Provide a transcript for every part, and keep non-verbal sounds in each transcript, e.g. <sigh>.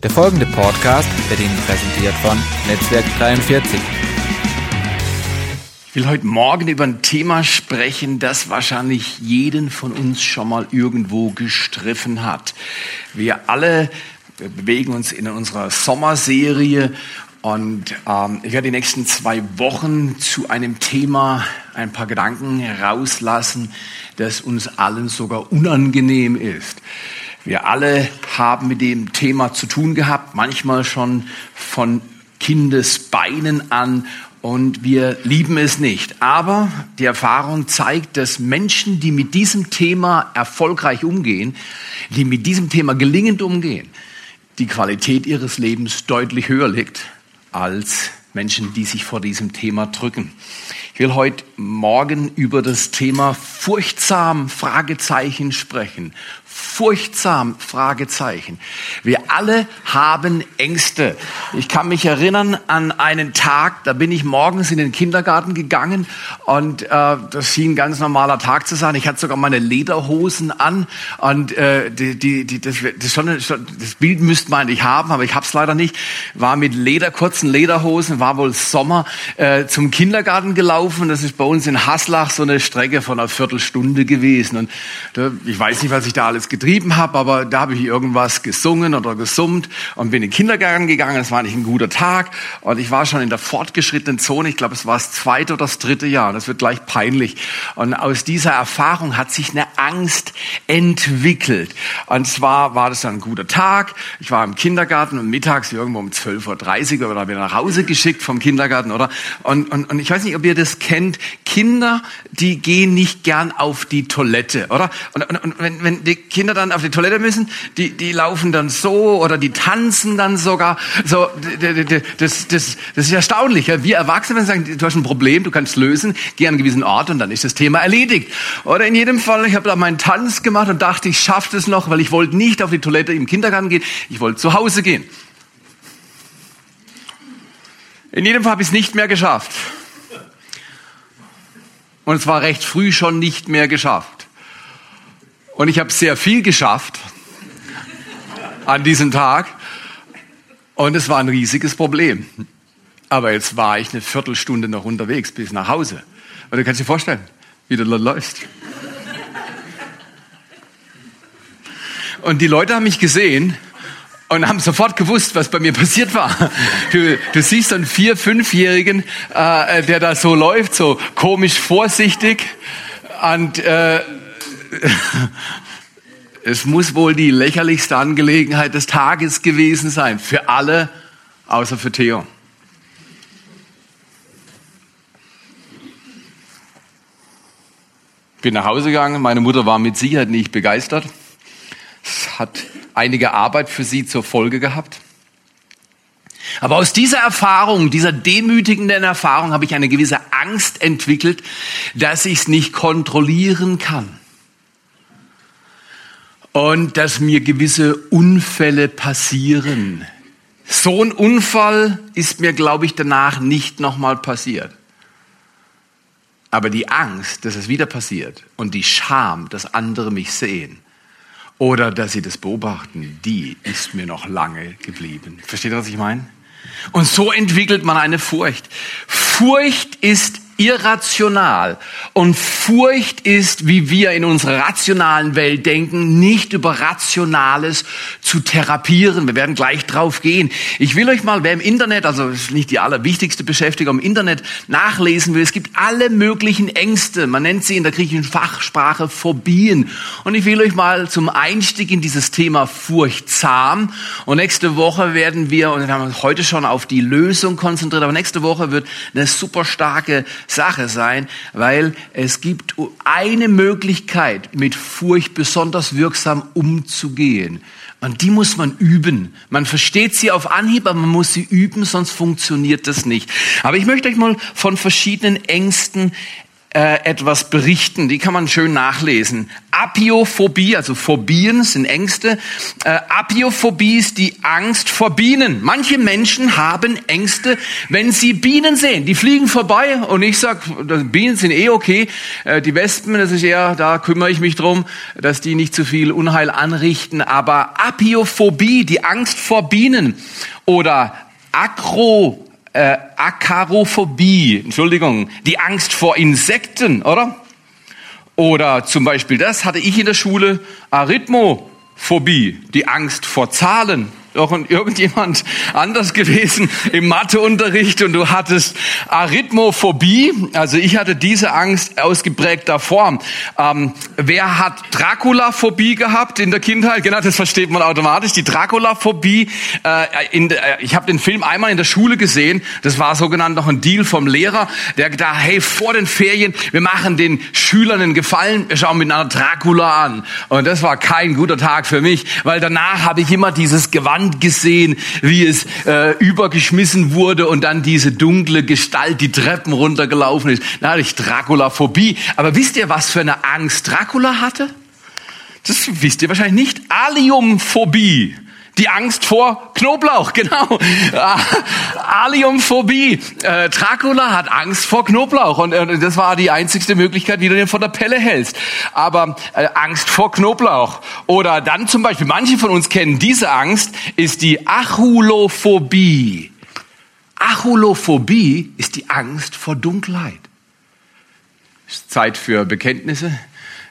Der folgende Podcast wird Ihnen präsentiert von Netzwerk 43. Ich will heute Morgen über ein Thema sprechen, das wahrscheinlich jeden von uns schon mal irgendwo gestriffen hat. Wir alle bewegen uns in unserer Sommerserie und ähm, ich werde die nächsten zwei Wochen zu einem Thema ein paar Gedanken herauslassen, das uns allen sogar unangenehm ist. Wir alle haben mit dem Thema zu tun gehabt, manchmal schon von Kindesbeinen an und wir lieben es nicht. Aber die Erfahrung zeigt, dass Menschen, die mit diesem Thema erfolgreich umgehen, die mit diesem Thema gelingend umgehen, die Qualität ihres Lebens deutlich höher liegt als Menschen, die sich vor diesem Thema drücken. Ich will heute Morgen über das Thema furchtsam Fragezeichen sprechen furchtsam? Fragezeichen. Wir alle haben Ängste. Ich kann mich erinnern an einen Tag, da bin ich morgens in den Kindergarten gegangen und äh, das schien ein ganz normaler Tag zu sein. Ich hatte sogar meine Lederhosen an und äh, die, die, die, das, das, schon, das Bild müsste man eigentlich haben, aber ich habe es leider nicht. War mit Leder, kurzen Lederhosen, war wohl Sommer, äh, zum Kindergarten gelaufen. Das ist bei uns in Haslach so eine Strecke von einer Viertelstunde gewesen. Und da, ich weiß nicht, was ich da alles getrieben habe, aber da habe ich irgendwas gesungen oder gesummt und bin in den Kindergarten gegangen. Es war nicht ein guter Tag und ich war schon in der fortgeschrittenen Zone. Ich glaube, es war das zweite oder das dritte Jahr. Das wird gleich peinlich. Und aus dieser Erfahrung hat sich eine Angst entwickelt. Und zwar war das dann ein guter Tag. Ich war im Kindergarten und mittags irgendwo um 12.30 Uhr oder wieder nach Hause geschickt vom Kindergarten, oder? Und, und, und ich weiß nicht, ob ihr das kennt. Kinder, die gehen nicht gern auf die Toilette, oder? Und, und, und wenn, wenn die Kinder dann auf die Toilette müssen, die, die laufen dann so oder die tanzen dann sogar. So, das, das, das ist erstaunlich. Wir Erwachsene sagen, du hast ein Problem, du kannst lösen, geh an einen gewissen Ort und dann ist das Thema erledigt. Oder in jedem Fall, ich habe da meinen Tanz gemacht und dachte, ich schaffe das noch, weil ich wollte nicht auf die Toilette im Kindergarten gehen, ich wollte zu Hause gehen. In jedem Fall habe ich es nicht mehr geschafft. Und es war recht früh schon nicht mehr geschafft. Und ich habe sehr viel geschafft an diesem Tag. Und es war ein riesiges Problem. Aber jetzt war ich eine Viertelstunde noch unterwegs bis nach Hause. Und du kannst dir vorstellen, wie du läufst. Und die Leute haben mich gesehen und haben sofort gewusst, was bei mir passiert war. Du, du siehst einen vier-, fünfjährigen, äh, der da so läuft, so komisch vorsichtig und äh, <laughs> es muss wohl die lächerlichste Angelegenheit des Tages gewesen sein. Für alle, außer für Theo. Bin nach Hause gegangen. Meine Mutter war mit Sicherheit nicht begeistert. Es hat einige Arbeit für sie zur Folge gehabt. Aber aus dieser Erfahrung, dieser demütigenden Erfahrung, habe ich eine gewisse Angst entwickelt, dass ich es nicht kontrollieren kann und dass mir gewisse Unfälle passieren. So ein Unfall ist mir, glaube ich, danach nicht nochmal passiert. Aber die Angst, dass es wieder passiert und die Scham, dass andere mich sehen oder dass sie das beobachten, die ist mir noch lange geblieben. Versteht ihr, was ich meine? Und so entwickelt man eine Furcht. Furcht ist irrational. Und Furcht ist, wie wir in unserer rationalen Welt denken, nicht über Rationales zu therapieren. Wir werden gleich drauf gehen. Ich will euch mal, wer im Internet, also das ist nicht die allerwichtigste Beschäftigung, im Internet nachlesen will, es gibt alle möglichen Ängste. Man nennt sie in der griechischen Fachsprache Phobien. Und ich will euch mal zum Einstieg in dieses Thema furchtsam. Und nächste Woche werden wir, und wir haben uns heute schon auf die Lösung konzentriert, aber nächste Woche wird eine super starke Sache sein, weil es gibt eine Möglichkeit, mit Furcht besonders wirksam umzugehen. Und die muss man üben. Man versteht sie auf Anhieb, aber man muss sie üben, sonst funktioniert das nicht. Aber ich möchte euch mal von verschiedenen Ängsten äh, etwas berichten. Die kann man schön nachlesen. Apiophobie, also Phobien sind Ängste. Äh, Apiophobie ist die Angst vor Bienen. Manche Menschen haben Ängste, wenn sie Bienen sehen. Die fliegen vorbei und ich sag, Bienen sind eh okay. Äh, die Wespen, das ist eher, da kümmere ich mich drum, dass die nicht zu viel Unheil anrichten. Aber Apiophobie, die Angst vor Bienen oder Akro äh, Akarophobie, Entschuldigung, die Angst vor Insekten, oder? Oder zum Beispiel das hatte ich in der Schule, Arithmophobie, die Angst vor Zahlen doch irgendjemand anders gewesen im Matheunterricht und du hattest Arithmophobie. Also ich hatte diese Angst ausgeprägter Form. Ähm, wer hat Draculaphobie gehabt in der Kindheit? Genau, das versteht man automatisch. Die Draculaphobie. Äh, äh, ich habe den Film einmal in der Schule gesehen. Das war sogenannt noch ein Deal vom Lehrer, der gedacht, hey, vor den Ferien, wir machen den Schülern einen Gefallen, wir schauen miteinander Dracula an. Und das war kein guter Tag für mich, weil danach habe ich immer dieses Gewand Wand gesehen, wie es äh, übergeschmissen wurde und dann diese dunkle Gestalt die Treppen runtergelaufen ist. Da hatte ich Dracula-Phobie. Aber wisst ihr, was für eine Angst Dracula hatte? Das wisst ihr wahrscheinlich nicht. Aliumphobie. Die Angst vor Knoblauch, <laughs> genau. Aliumphobie. Äh, Dracula hat Angst vor Knoblauch und äh, das war die einzigste Möglichkeit, wie du den von der Pelle hältst. Aber äh, Angst vor Knoblauch. Oder dann zum Beispiel, manche von uns kennen diese Angst, ist die Achulophobie. Achulophobie ist die Angst vor Dunkelheit. Ist Zeit für Bekenntnisse.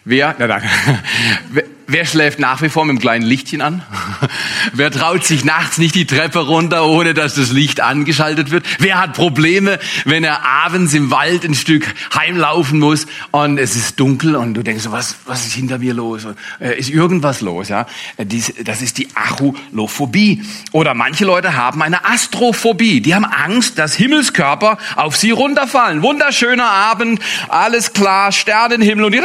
Wer, na, na, <laughs> Wer schläft nach wie vor mit einem kleinen Lichtchen an? <laughs> Wer traut sich nachts nicht die Treppe runter, ohne dass das Licht angeschaltet wird? Wer hat Probleme, wenn er abends im Wald ein Stück heimlaufen muss und es ist dunkel und du denkst, was, was ist hinter mir los? Äh, ist irgendwas los? Ja, das ist die Achulophobie. Oder manche Leute haben eine Astrophobie. Die haben Angst, dass Himmelskörper auf sie runterfallen. Wunderschöner Abend, alles klar, Sternenhimmel und die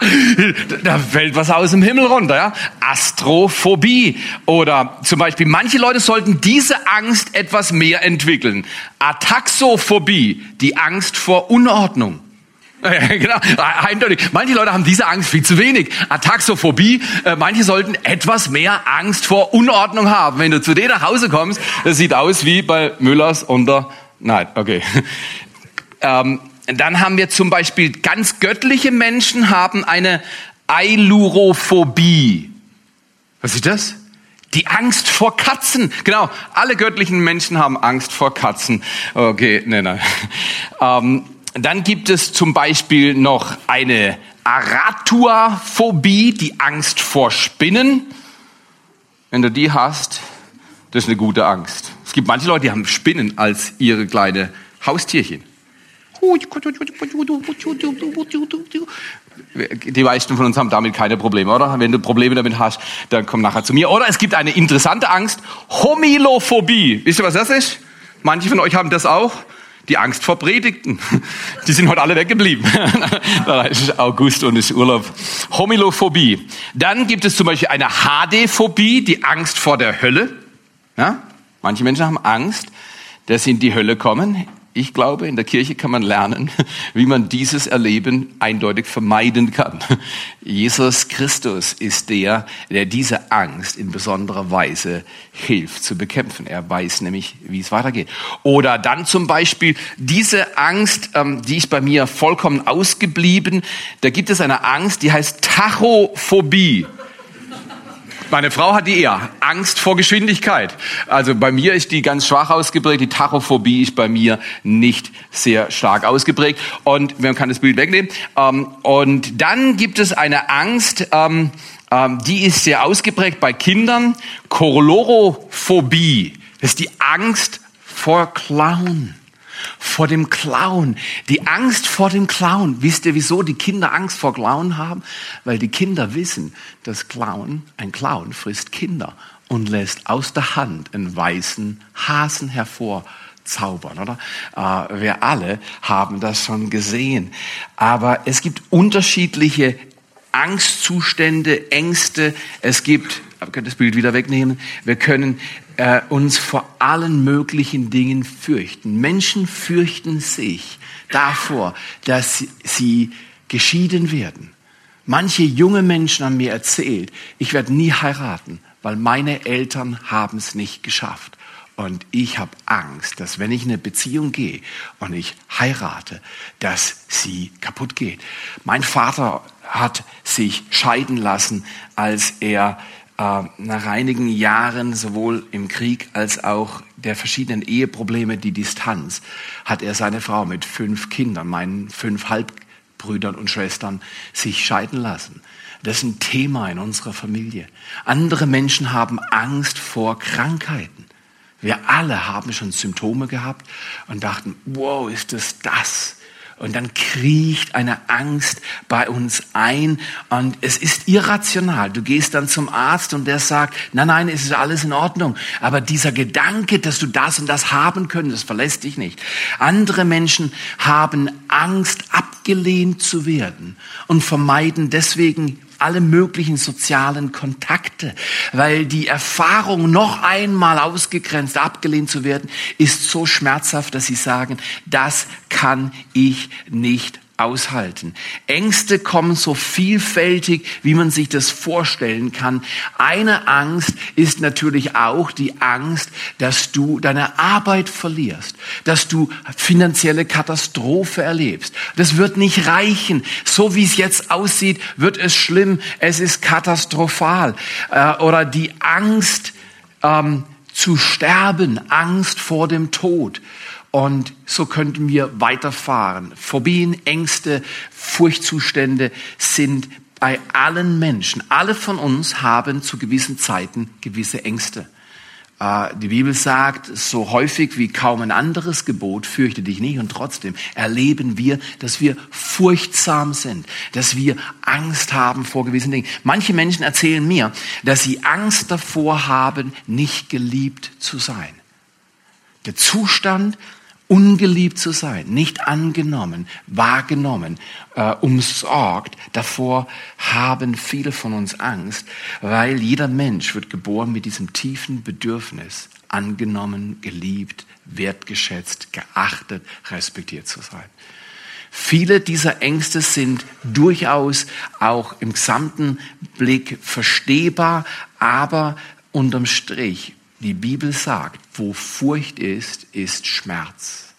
<laughs> da fällt was aus dem Himmel runter, ja? Astrophobie. Oder zum Beispiel, manche Leute sollten diese Angst etwas mehr entwickeln. Ataxophobie, die Angst vor Unordnung. <laughs> genau, eindeutig. Manche Leute haben diese Angst viel zu wenig. Ataxophobie, äh, manche sollten etwas mehr Angst vor Unordnung haben. Wenn du zu denen nach Hause kommst, das sieht aus wie bei Müllers unter, nein, okay. <laughs> Ähm, dann haben wir zum Beispiel ganz göttliche Menschen haben eine Eilurophobie. Was ist das? Die Angst vor Katzen. Genau, alle göttlichen Menschen haben Angst vor Katzen. Okay, nein, nein. <laughs> Ähm, dann gibt es zum Beispiel noch eine Aratuaphobie, die Angst vor Spinnen. Wenn du die hast, das ist eine gute Angst. Es gibt manche Leute, die haben Spinnen als ihre kleine Haustierchen. Die meisten von uns haben damit keine Probleme, oder? Wenn du Probleme damit hast, dann komm nachher zu mir. Oder es gibt eine interessante Angst, Homilophobie. Wisst ihr, was das ist? Manche von euch haben das auch. Die Angst vor Predigten. Die sind heute alle weggeblieben. <laughs> es ist August und es ist Urlaub. Homilophobie. Dann gibt es zum Beispiel eine HD-Phobie, die Angst vor der Hölle. Ja? Manche Menschen haben Angst, dass sie in die Hölle kommen. Ich glaube, in der Kirche kann man lernen, <laughs> wie man dieses Erleben eindeutig vermeiden kann. <laughs> Jesus Christus ist der, der diese Angst in besonderer Weise hilft zu bekämpfen. Er weiß nämlich, wie es weitergeht. Oder dann zum Beispiel diese Angst, ähm, die ist bei mir vollkommen ausgeblieben. Da gibt es eine Angst, die heißt Tachophobie. Meine Frau hat die eher Angst vor Geschwindigkeit. Also bei mir ist die ganz schwach ausgeprägt. Die Tachophobie ist bei mir nicht sehr stark ausgeprägt. Und man kann das Bild wegnehmen. Ähm, und dann gibt es eine Angst, ähm, ähm, die ist sehr ausgeprägt bei Kindern. Cholorophobie. Das ist die Angst vor Clown vor dem Clown. Die Angst vor dem Clown. Wisst ihr, wieso die Kinder Angst vor Clown haben? Weil die Kinder wissen, dass Clown, ein Clown frisst Kinder und lässt aus der Hand einen weißen Hasen hervorzaubern, oder? Äh, wir alle haben das schon gesehen. Aber es gibt unterschiedliche Angstzustände, Ängste. Es gibt das Bild wieder wegnehmen. Wir können äh, uns vor allen möglichen Dingen fürchten. Menschen fürchten sich davor, dass sie geschieden werden. Manche junge Menschen haben mir erzählt, ich werde nie heiraten, weil meine Eltern haben es nicht geschafft. Und ich habe Angst, dass wenn ich in eine Beziehung gehe und ich heirate, dass sie kaputt geht. Mein Vater hat sich scheiden lassen, als er nach einigen Jahren sowohl im Krieg als auch der verschiedenen Eheprobleme, die Distanz, hat er seine Frau mit fünf Kindern, meinen fünf Halbbrüdern und Schwestern, sich scheiden lassen. Das ist ein Thema in unserer Familie. Andere Menschen haben Angst vor Krankheiten. Wir alle haben schon Symptome gehabt und dachten, wow, ist das das? Und dann kriecht eine Angst bei uns ein und es ist irrational. Du gehst dann zum Arzt und der sagt, nein, nein, es ist alles in Ordnung. Aber dieser Gedanke, dass du das und das haben könntest, verlässt dich nicht. Andere Menschen haben Angst, abgelehnt zu werden und vermeiden deswegen alle möglichen sozialen Kontakte, weil die Erfahrung, noch einmal ausgegrenzt, abgelehnt zu werden, ist so schmerzhaft, dass sie sagen, das kann ich nicht aushalten. Ängste kommen so vielfältig, wie man sich das vorstellen kann. Eine Angst ist natürlich auch die Angst, dass du deine Arbeit verlierst, dass du finanzielle Katastrophe erlebst. Das wird nicht reichen. So wie es jetzt aussieht, wird es schlimm. Es ist katastrophal. Äh, oder die Angst ähm, zu sterben, Angst vor dem Tod. Und so könnten wir weiterfahren. Phobien, Ängste, Furchtzustände sind bei allen Menschen. Alle von uns haben zu gewissen Zeiten gewisse Ängste. Äh, die Bibel sagt, so häufig wie kaum ein anderes Gebot, fürchte dich nicht. Und trotzdem erleben wir, dass wir furchtsam sind, dass wir Angst haben vor gewissen Dingen. Manche Menschen erzählen mir, dass sie Angst davor haben, nicht geliebt zu sein. Der Zustand, ungeliebt zu sein, nicht angenommen, wahrgenommen, äh, umsorgt. Davor haben viele von uns Angst, weil jeder Mensch wird geboren mit diesem tiefen Bedürfnis, angenommen, geliebt, wertgeschätzt, geachtet, respektiert zu sein. Viele dieser Ängste sind durchaus auch im gesamten Blick verstehbar, aber unterm Strich die Bibel sagt, wo Furcht ist, ist Schmerz.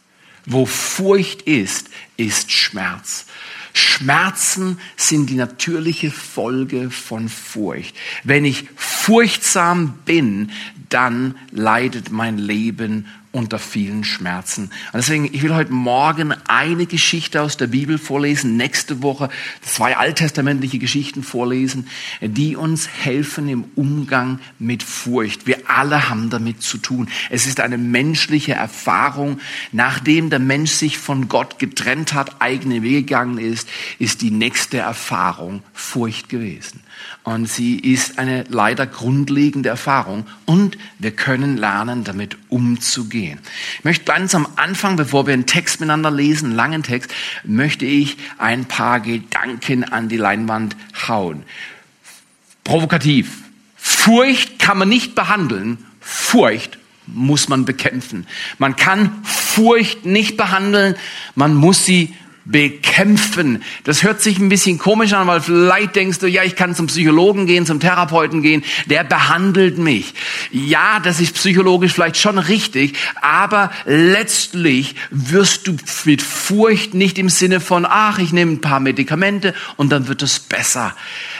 Wo Furcht ist, ist Schmerz. Schmerzen sind die natürliche Folge von Furcht. Wenn ich furchtsam bin, dann leidet mein Leben unter vielen Schmerzen. Und deswegen, ich will heute Morgen eine Geschichte aus der Bibel vorlesen, nächste Woche zwei alttestamentliche Geschichten vorlesen, die uns helfen im Umgang mit Furcht. Wir alle haben damit zu tun. Es ist eine menschliche Erfahrung. Nachdem der Mensch sich von Gott getrennt hat, eigene Wege gegangen ist, ist die nächste Erfahrung Furcht gewesen. Und sie ist eine leider grundlegende Erfahrung. Und wir können lernen, damit umzugehen. Ich möchte ganz am Anfang, bevor wir einen Text miteinander lesen, einen langen Text, möchte ich ein paar Gedanken an die Leinwand hauen. Provokativ. Furcht kann man nicht behandeln. Furcht muss man bekämpfen. Man kann Furcht nicht behandeln. Man muss sie bekämpfen. Das hört sich ein bisschen komisch an, weil vielleicht denkst du, ja, ich kann zum Psychologen gehen, zum Therapeuten gehen, der behandelt mich. Ja, das ist psychologisch vielleicht schon richtig, aber letztlich wirst du mit Furcht nicht im Sinne von, ach, ich nehme ein paar Medikamente und dann wird es besser.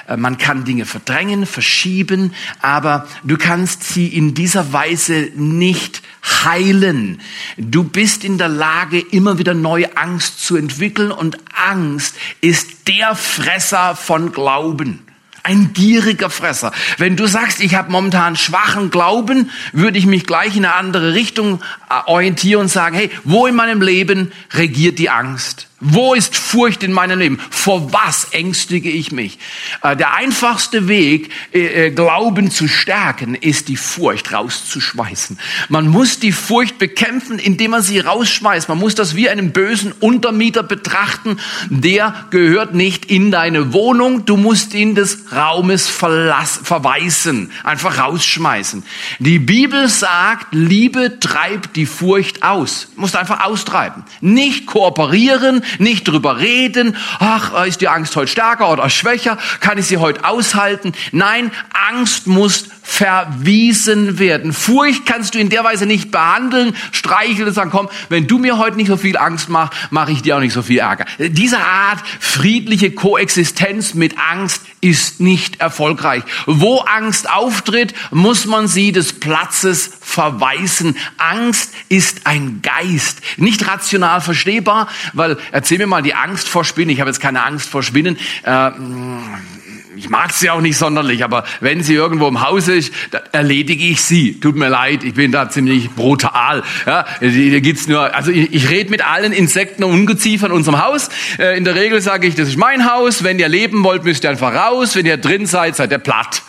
Äh, man kann Dinge verdrängen, verschieben, aber du kannst sie in dieser Weise nicht heilen. Du bist in der Lage, immer wieder neue Angst zu entwickeln und Angst ist der Fresser von Glauben. Ein gieriger Fresser. Wenn du sagst, ich habe momentan schwachen Glauben, würde ich mich gleich in eine andere Richtung äh, orientieren und sagen, hey, wo in meinem Leben regiert die Angst? Wo ist Furcht in meinem Leben? Vor was ängstige ich mich? Äh, der einfachste Weg, äh, äh, Glauben zu stärken, ist die Furcht rauszuschmeißen. Man muss die Furcht bekämpfen, indem man sie rausschmeißt. Man muss das wie einen bösen Untermieter betrachten. Der gehört nicht in deine Wohnung. Du musst ihn des Raumes verweisen, einfach rausschmeißen. Die Bibel sagt, Liebe treibt die Furcht aus. Du musst einfach austreiben. Nicht kooperieren, nicht drüber reden, ach, ist die Angst heute stärker oder schwächer, kann ich sie heute aushalten? Nein, Angst muss verwiesen werden. Furcht kannst du in der Weise nicht behandeln, streicheln und sagen, komm, wenn du mir heute nicht so viel Angst machst, mache ich dir auch nicht so viel Ärger. Diese Art friedliche Koexistenz mit Angst ist nicht erfolgreich. Wo Angst auftritt, muss man sie des Platzes verweisen. Angst ist ein Geist, nicht rational verstehbar, weil erzähl mir mal die Angst vor Spinnen. Ich habe jetzt keine Angst vor Spinnen. Äh, ich mag sie auch nicht sonderlich, aber wenn sie irgendwo im Haus ist, erledige ich sie. Tut mir leid, ich bin da ziemlich brutal. Ja, hier gibt's nur, also ich, ich rede mit allen Insekten und Ungeziefern in unserem Haus. Äh, in der Regel sage ich, das ist mein Haus. Wenn ihr leben wollt, müsst ihr einfach raus. Wenn ihr drin seid, seid ihr platt.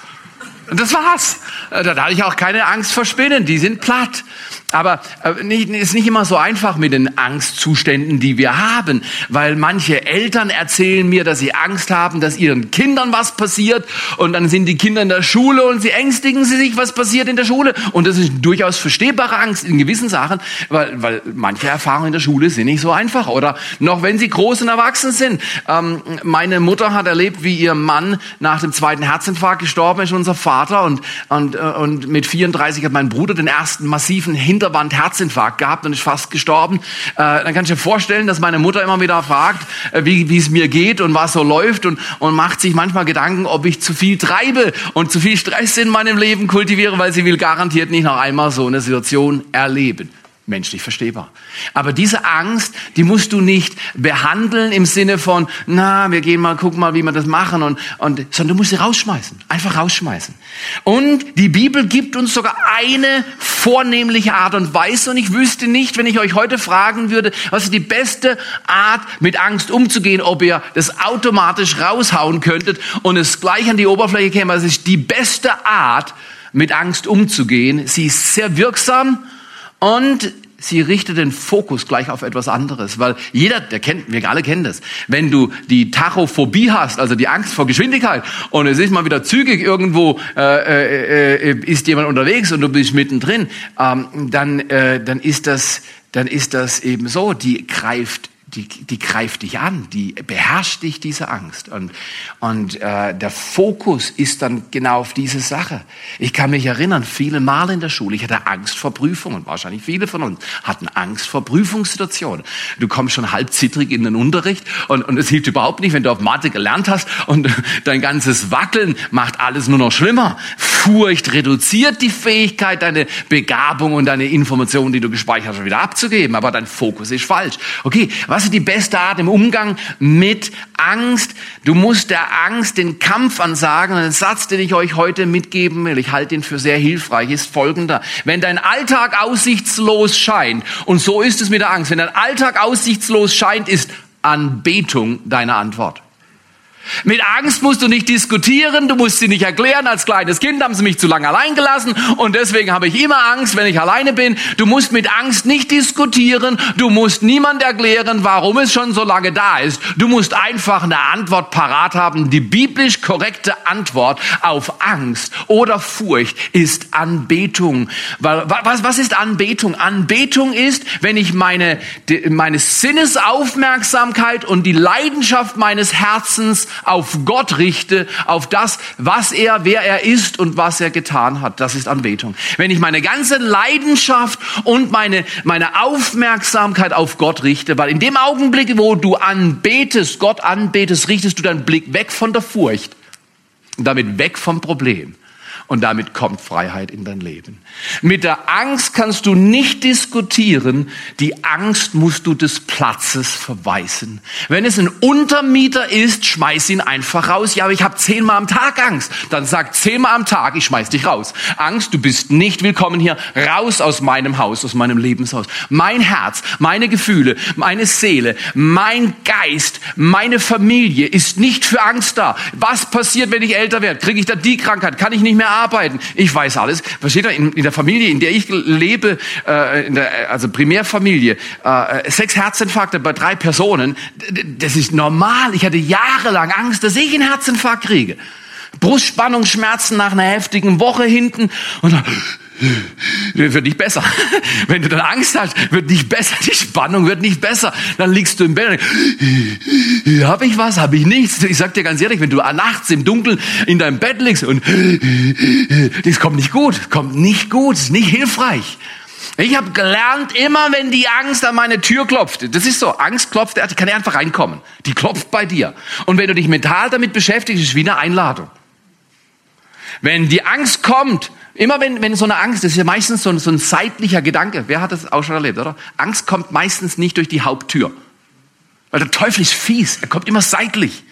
Und das war's. Äh, da hatte ich auch keine Angst vor Spinnen, die sind platt. Aber äh, ist nicht immer so einfach mit den Angstzuständen, die wir haben, weil manche Eltern erzählen mir, dass sie Angst haben, dass ihren Kindern was passiert und dann sind die Kinder in der Schule und sie ängstigen sie sich, was passiert in der Schule. Und das ist durchaus verstehbare Angst in gewissen Sachen, weil, weil manche Erfahrungen in der Schule sind nicht so einfach. Oder noch wenn sie groß und erwachsen sind. Ähm, meine Mutter hat erlebt, wie ihr Mann nach dem zweiten Herzinfarkt gestorben ist, unser Vater. Und, und, äh, und mit 34 hat mein Bruder den ersten massiven Hin Hinterband Herzinfarkt gehabt und ist fast gestorben. Äh, dann kannst du dir vorstellen, dass meine Mutter immer wieder fragt, äh, wie es mir geht und was so läuft und, und macht sich manchmal Gedanken, ob ich zu viel treibe und zu viel Stress in meinem Leben kultiviere, weil sie will garantiert nicht noch einmal so eine Situation erleben menschlich verstehbar. Aber diese Angst, die musst du nicht behandeln im Sinne von, na, wir gehen mal, gucken mal, wie wir das machen und, und, sondern du musst sie rausschmeißen. Einfach rausschmeißen. Und die Bibel gibt uns sogar eine vornehmliche Art und Weise und ich wüsste nicht, wenn ich euch heute fragen würde, was ist die beste Art, mit Angst umzugehen, ob ihr das automatisch raushauen könntet und es gleich an die Oberfläche käme. Es ist die beste Art, mit Angst umzugehen. Sie ist sehr wirksam und sie richtet den Fokus gleich auf etwas anderes, weil jeder, der kennt, wir alle kennen das. Wenn du die Tachophobie hast, also die Angst vor Geschwindigkeit, und es ist mal wieder zügig irgendwo äh, äh, äh, ist jemand unterwegs und du bist mittendrin, ähm, dann äh, dann ist das dann ist das eben so, die greift die, die greift dich an, die beherrscht dich, diese Angst. Und, und äh, der Fokus ist dann genau auf diese Sache. Ich kann mich erinnern, viele Mal in der Schule, ich hatte Angst vor Prüfungen. Wahrscheinlich viele von uns hatten Angst vor Prüfungssituationen. Du kommst schon halb zittrig in den Unterricht und, und es hilft überhaupt nicht, wenn du auf Mathe gelernt hast und <laughs> dein ganzes Wackeln macht alles nur noch schlimmer. Furcht reduziert die Fähigkeit, deine Begabung und deine Informationen, die du gespeichert hast, wieder abzugeben. Aber dein Fokus ist falsch. Okay, was ist die beste Art im Umgang mit Angst? Du musst der Angst den Kampf ansagen. Und ein Satz, den ich euch heute mitgeben will, ich halte ihn für sehr hilfreich, ist folgender. Wenn dein Alltag aussichtslos scheint, und so ist es mit der Angst, wenn dein Alltag aussichtslos scheint, ist Anbetung deine Antwort. Mit Angst musst du nicht diskutieren, du musst sie nicht erklären. Als kleines Kind haben sie mich zu lange allein gelassen und deswegen habe ich immer Angst, wenn ich alleine bin. Du musst mit Angst nicht diskutieren, du musst niemand erklären, warum es schon so lange da ist. Du musst einfach eine Antwort parat haben. Die biblisch korrekte Antwort auf Angst oder Furcht ist Anbetung. Was, ist Anbetung? Anbetung ist, wenn ich meine, meine Sinnesaufmerksamkeit und die Leidenschaft meines Herzens auf Gott richte, auf das, was er, wer er ist und was er getan hat. Das ist Anbetung. Wenn ich meine ganze Leidenschaft und meine, meine Aufmerksamkeit auf Gott richte, weil in dem Augenblick, wo du anbetest, Gott anbetest, richtest du deinen Blick weg von der Furcht und damit weg vom Problem Und damit kommt Freiheit in dein Leben. Mit der Angst kannst du nicht diskutieren. Die Angst musst du des Platzes verweisen. Wenn es ein Untermieter ist, schmeiß ihn einfach raus. Ja, aber ich habe zehnmal am Tag Angst. Dann sag zehnmal am Tag, ich schmeiß dich raus. Angst, du bist nicht willkommen hier. Raus aus meinem Haus, aus meinem Lebenshaus. Mein Herz, meine Gefühle, meine Seele, mein Geist, meine Familie ist nicht für Angst da. Was passiert, wenn ich älter werde? Kriege ich da die Krankheit? Kann ich nicht mehr arbeiten. Ich weiß alles. Versteht ihr? In, in der Familie, in der ich lebe, äh, der, also Primärfamilie, äh, sechs Herzinfarkte bei drei Personen, das ist normal. Ich hatte jahrelang Angst, dass ich einen Herzinfarkt kriege. Brustspannungsschmerzen nach einer heftigen Woche hinten und dann wird nicht besser. <laughs> Wenn du dann Angst hast, wird nicht besser. Die Spannung wird nicht besser. Dann liegst du im Bett. <laughs> Habe ich was? Habe ich nichts? Ich sag dir ganz ehrlich, wenn du nachts im Dunkeln in deinem Bett liegst und <laughs> das kommt nicht gut, kommt nicht gut, ist nicht hilfreich. Ich habe gelernt, immer wenn die Angst an meine Tür klopft, das ist so, Angst klopft, die kann einfach reinkommen. Die klopft bei dir. Und wenn du dich mental damit beschäftigst, ist es wie eine Einladung. Wenn die Angst kommt, Immer wenn, wenn so eine Angst, das ist ja meistens so ein, so ein seitlicher Gedanke. Wer hat das auch schon erlebt, oder? Angst kommt meistens nicht durch die Haupttür. Weil der Teufel ist fies. Er kommt immer seitlich.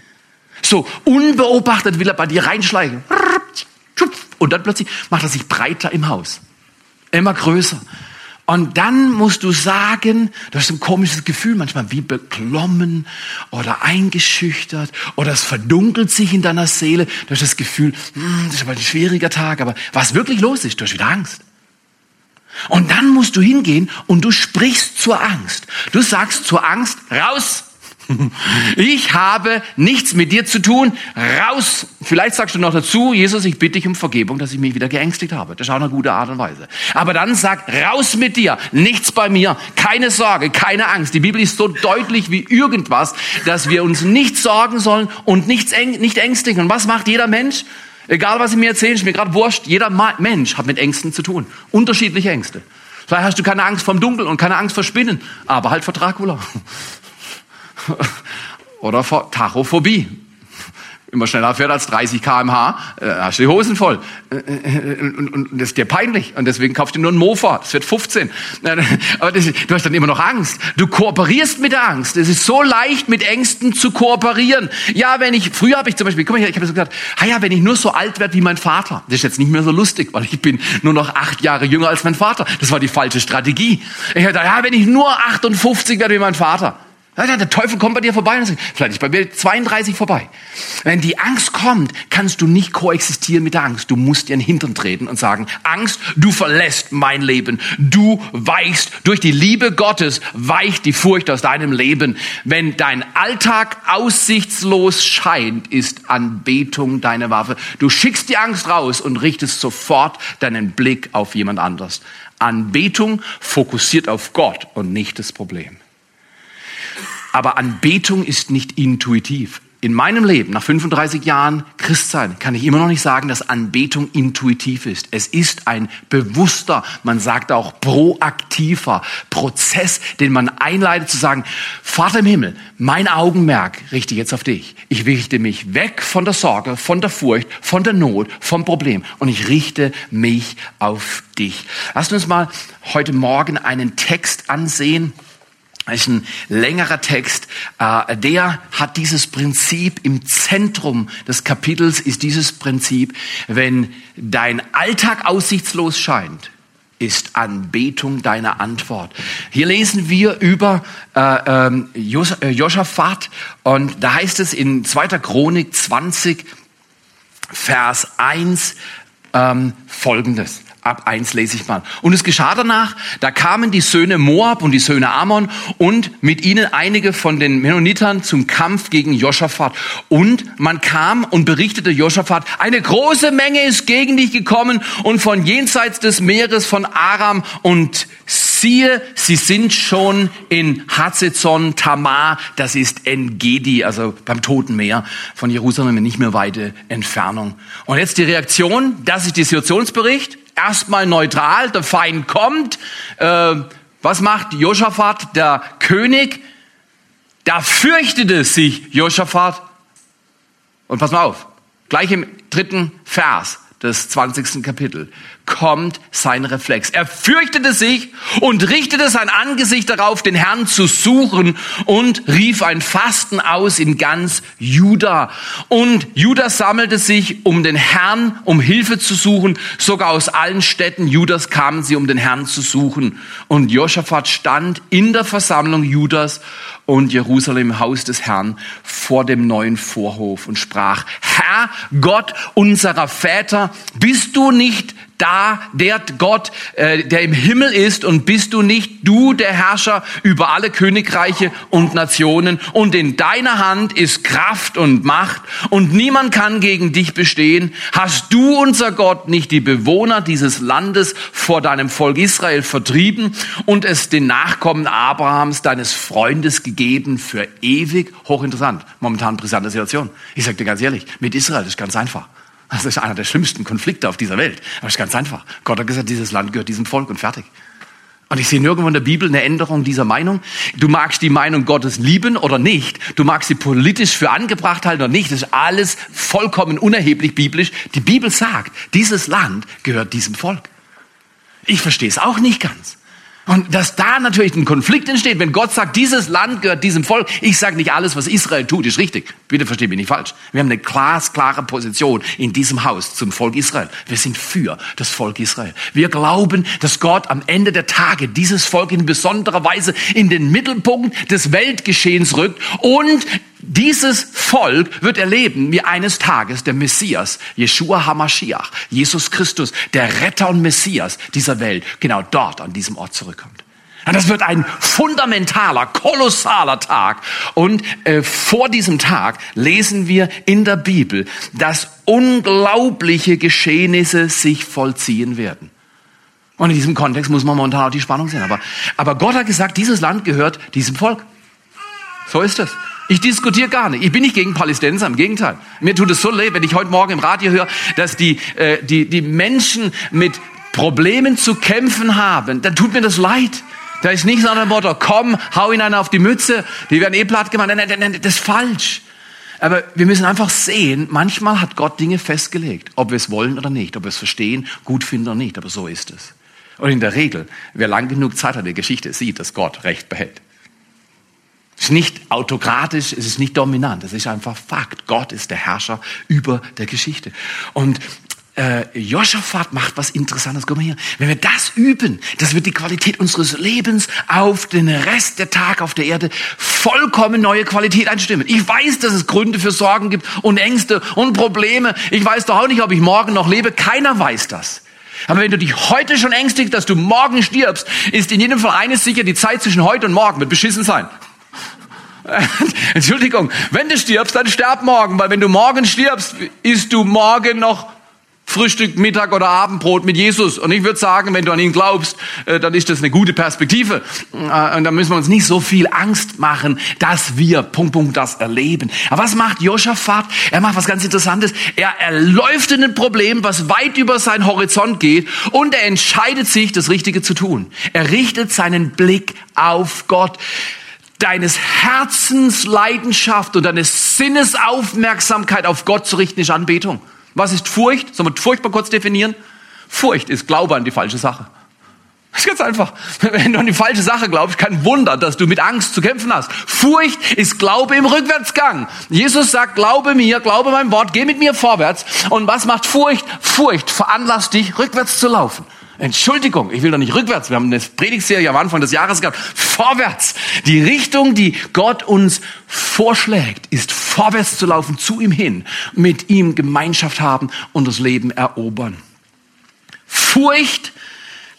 So unbeobachtet will er bei dir reinschleichen. Und dann plötzlich macht er sich breiter im Haus. Immer größer. Und dann musst du sagen, du hast ein komisches Gefühl, manchmal wie beklommen oder eingeschüchtert oder es verdunkelt sich in deiner Seele. Du hast das Gefühl, hm, das ist aber ein schwieriger Tag, aber was wirklich los ist, du hast wieder Angst. Und dann musst du hingehen und du sprichst zur Angst. Du sagst zur Angst, raus, <laughs> ich habe nichts mit dir zu tun. Raus. Vielleicht sagst du noch dazu, Jesus, ich bitte dich um Vergebung, dass ich mich wieder geängstigt habe. Das ist auch eine gute Art und Weise. Aber dann sag, raus mit dir. Nichts bei mir. Keine Sorge, keine Angst. Die Bibel ist so deutlich wie irgendwas, dass wir uns nicht sorgen sollen und nichts nicht ängstigen. Und was macht jeder Mensch? Egal, was ich mir erzähle, ist mir gerade wurscht. Jeder Mensch hat mit Ängsten zu tun. Unterschiedliche Ängste. Vielleicht hast du keine Angst vom Dunkel und keine Angst vor Spinnen, aber halt vor Dracula. Oder Tachophobie. Immer schneller fährt als 30 kmh, äh, hast du die Hosen voll. Äh, äh, und, und, und das ist dir peinlich. Und deswegen kaufst du nur ein Mofa. Das wird 15. Aber das, du hast dann immer noch Angst. Du kooperierst mit der Angst. Es ist so leicht, mit Ängsten zu kooperieren. Ja, wenn ich, früher habe ich zum Beispiel, guck mal, ich habe so gesagt, ja, wenn ich nur so alt werde wie mein Vater. Das ist jetzt nicht mehr so lustig, weil ich bin nur noch acht Jahre jünger als mein Vater. Das war die falsche Strategie. Ich habe gedacht, ja, wenn ich nur 58 werde wie mein Vater. Der Teufel kommt bei dir vorbei vielleicht ist bei mir 32 vorbei. Wenn die Angst kommt, kannst du nicht koexistieren mit der Angst. Du musst ihren Hintern treten und sagen, Angst, du verlässt mein Leben. Du weichst, durch die Liebe Gottes weicht die Furcht aus deinem Leben. Wenn dein Alltag aussichtslos scheint, ist Anbetung deine Waffe. Du schickst die Angst raus und richtest sofort deinen Blick auf jemand anders. Anbetung fokussiert auf Gott und nicht das Problem. Aber Anbetung ist nicht intuitiv. In meinem Leben, nach 35 Jahren Christsein, kann ich immer noch nicht sagen, dass Anbetung intuitiv ist. Es ist ein bewusster, man sagt auch proaktiver Prozess, den man einleitet zu sagen, Vater im Himmel, mein Augenmerk richte ich jetzt auf dich. Ich richte mich weg von der Sorge, von der Furcht, von der Not, vom Problem und ich richte mich auf dich. Lasst uns mal heute Morgen einen Text ansehen das ist ein längerer Text. Äh, der hat dieses Prinzip im Zentrum des Kapitels ist dieses Prinzip, wenn dein Alltag aussichtslos scheint, ist Anbetung deine Antwort. Hier lesen wir über äh, ähm, äh, Josaphat und da heißt es in 2. Chronik 20, Vers 1 ähm, folgendes ab 1 lese ich mal. Und es geschah danach, da kamen die Söhne Moab und die Söhne Ammon und mit ihnen einige von den Mennonitern zum Kampf gegen Josaphat. Und man kam und berichtete Josaphat, eine große Menge ist gegen dich gekommen und von jenseits des Meeres von Aram und siehe, sie sind schon in Hazezon Tamar, das ist Engedi, also beim Toten Meer von Jerusalem nicht mehr weite Entfernung. Und jetzt die Reaktion, das ist der Situationsbericht erstmal neutral, der Feind kommt. Äh, was macht Josaphat, der König? Da fürchtete sich Josaphat. Und pass mal auf, gleich im dritten Vers. des 20. Kapitel kommt sein Reflex. Er fürchtete sich und richtete sein Angesicht darauf, den Herrn zu suchen und rief ein Fasten aus in ganz Juda. Und Juda sammelte sich, um den Herrn, um Hilfe zu suchen. Sogar aus allen Städten Judas kamen sie, um den Herrn zu suchen. Und Josaphat stand in der Versammlung Judas und Jerusalem Haus des Herrn vor dem neuen Vorhof und sprach, Herr Gott unserer Väter, bist du nicht da der Gott, äh, der im Himmel ist und bist du nicht du der Herrscher über alle Königreiche und Nationen und in deiner Hand ist Kraft und Macht und niemand kann gegen dich bestehen. Hast du, unser Gott, nicht die Bewohner dieses Landes vor deinem Volk Israel vertrieben und es den Nachkommen Abrahams, deines Freundes, gegeben für ewig? Hochinteressant. Momentan brisante Situation. Ich sage dir ganz ehrlich, mit Israel ist ganz einfach. Das ist einer der schlimmsten Konflikte auf dieser Welt. Aber es ist ganz einfach. Gott hat gesagt, dieses Land gehört diesem Volk und fertig. Und ich sehe nirgendwo in der Bibel eine Änderung dieser Meinung. Du magst die Meinung Gottes lieben oder nicht. Du magst sie politisch für angebracht halten oder nicht. Das ist alles vollkommen unerheblich biblisch. Die Bibel sagt, dieses Land gehört diesem Volk. Ich verstehe es auch nicht ganz. Und dass da natürlich ein Konflikt entsteht, wenn Gott sagt, dieses Land gehört diesem Volk. Ich sage nicht alles, was Israel tut, ist richtig. Bitte versteht mich nicht falsch. Wir haben eine glasklare Position in diesem Haus zum Volk Israel. Wir sind für das Volk Israel. Wir glauben, dass Gott am Ende der Tage dieses Volk in besonderer Weise in den Mittelpunkt des Weltgeschehens rückt und dieses Volk wird erleben, wie eines Tages der Messias, Yeshua HaMashiach, Jesus Christus, der Retter und Messias dieser Welt, genau dort an diesem Ort zurückkommt. Das wird ein fundamentaler, kolossaler Tag. Und äh, vor diesem Tag lesen wir in der Bibel, dass unglaubliche Geschehnisse sich vollziehen werden. Und in diesem Kontext muss man momentan auch die Spannung sehen. Aber, aber Gott hat gesagt, dieses Land gehört diesem Volk. So ist es. Ich diskutiere gar nicht. Ich bin nicht gegen Palästinenser, im Gegenteil. Mir tut es so leid, wenn ich heute Morgen im Radio höre, dass die, äh, die, die Menschen mit Problemen zu kämpfen haben. Dann tut mir das leid. Da ist nicht so ein Motto, komm, hau ihn einer auf die Mütze, die werden eh platt gemacht. Nein, nein, nein, das ist falsch. Aber wir müssen einfach sehen, manchmal hat Gott Dinge festgelegt, ob wir es wollen oder nicht, ob wir es verstehen, gut finden oder nicht, aber so ist es. Und in der Regel, wer lang genug Zeit hat, in der Geschichte sieht, dass Gott Recht behält. Es ist nicht autokratisch, es ist nicht dominant, es ist einfach Fakt. Gott ist der Herrscher über der Geschichte. Und äh, Joschafat macht was Interessantes. Guck mal hier. Wenn wir das üben, das wird die Qualität unseres Lebens auf den Rest der Tag auf der Erde vollkommen neue Qualität einstimmen. Ich weiß, dass es Gründe für Sorgen gibt und Ängste und Probleme. Ich weiß doch auch nicht, ob ich morgen noch lebe. Keiner weiß das. Aber wenn du dich heute schon ängstigst, dass du morgen stirbst, ist in jedem Fall eines sicher, die Zeit zwischen heute und morgen wird beschissen sein. <laughs> Entschuldigung, wenn du stirbst, dann sterb morgen, weil wenn du morgen stirbst, isst du morgen noch Frühstück, Mittag oder Abendbrot mit Jesus. Und ich würde sagen, wenn du an ihn glaubst, äh, dann ist das eine gute Perspektive. Äh, und da müssen wir uns nicht so viel Angst machen, dass wir Punkt, Punkt das erleben. Aber was macht Josaphat? Er macht was ganz Interessantes. Er erläuft ein Problem, was weit über seinen Horizont geht und er entscheidet sich, das Richtige zu tun. Er richtet seinen Blick auf Gott deines Herzens Leidenschaft und deines Sinnesaufmerksamkeit auf Gott zu richten, ist Anbetung. Was ist Furcht? Sollen wir Furcht mal kurz definieren? Furcht ist Glaube an die falsche Sache. Das ist ganz einfach. Wenn du an die falsche Sache glaubst, kein Wunder, dass du mit Angst zu kämpfen hast. Furcht ist Glaube im Rückwärtsgang. Jesus sagt, glaube mir, glaube meinem Wort, geh mit mir vorwärts. Und was macht Furcht? Furcht veranlasst dich, rückwärts zu laufen. Entschuldigung, ich will doch nicht rückwärts. Wir haben eine Predigtserie am Anfang des Jahres gehabt. Vorwärts. Die Richtung, die Gott uns vorschlägt, ist vorwärts zu laufen, zu ihm hin, mit ihm Gemeinschaft haben und das Leben erobern. Furcht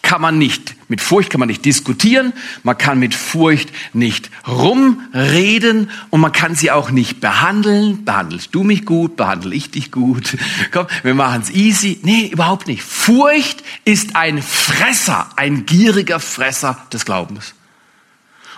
kann man nicht, mit Furcht kann man nicht diskutieren, man kann mit Furcht nicht rumreden und man kann sie auch nicht behandeln. Behandelst du mich gut, behandle ich dich gut. <laughs> Komm, wir machen es easy. Nee, überhaupt nicht. Furcht ist ein Fresser, ein gieriger Fresser des Glaubens.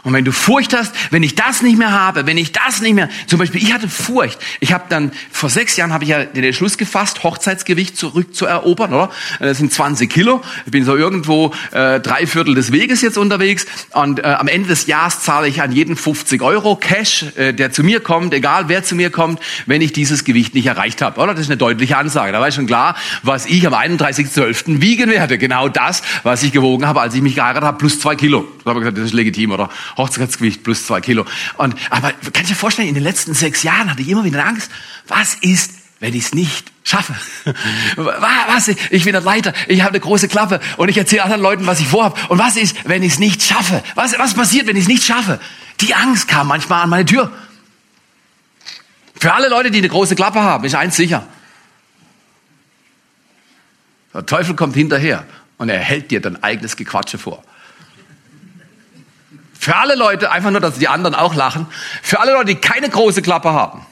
Und wenn du Furcht hast, wenn ich das nicht mehr habe, wenn ich das nicht mehr, zum Beispiel, ich hatte Furcht. Ich habe dann vor sechs Jahren habe ich ja den Entschluss gefasst, Hochzeitsgewicht zurückzuerobern, oder? Das sind 20 Kilo. Ich bin so irgendwo äh, drei Viertel des Weges jetzt unterwegs und äh, am Ende des Jahres zahle ich an jeden 50 Euro Cash, äh, der zu mir kommt, egal wer zu mir kommt, wenn ich dieses Gewicht nicht erreicht habe. Oder? Das ist eine deutliche Ansage. Da war schon klar, was ich am 31.12. wiegen werde. Genau das, was ich gewogen habe, als ich mich geheiratet habe, plus zwei Kilo. Da habe ich gesagt, das ist legitim, oder? Hochzeitsgewicht plus zwei Kilo. Und, aber kann ich dir vorstellen, in den letzten sechs Jahren hatte ich immer wieder Angst, was ist, wenn ich es nicht schaffe? <laughs> Was? Ich bin ein Leiter, ich habe eine große Klappe und ich erzähle anderen Leuten, was ich vorhabe. Und was ist, wenn ich es nicht schaffe? Was, was passiert, wenn ich es nicht schaffe? Die Angst kam manchmal an meine Tür. Für alle Leute, die eine große Klappe haben, ist eins sicher. Der Teufel kommt hinterher und er hält dir dein eigenes Gequatsche vor. Für alle Leute, einfach nur, dass die anderen auch lachen, für alle Leute, die keine große Klappe haben,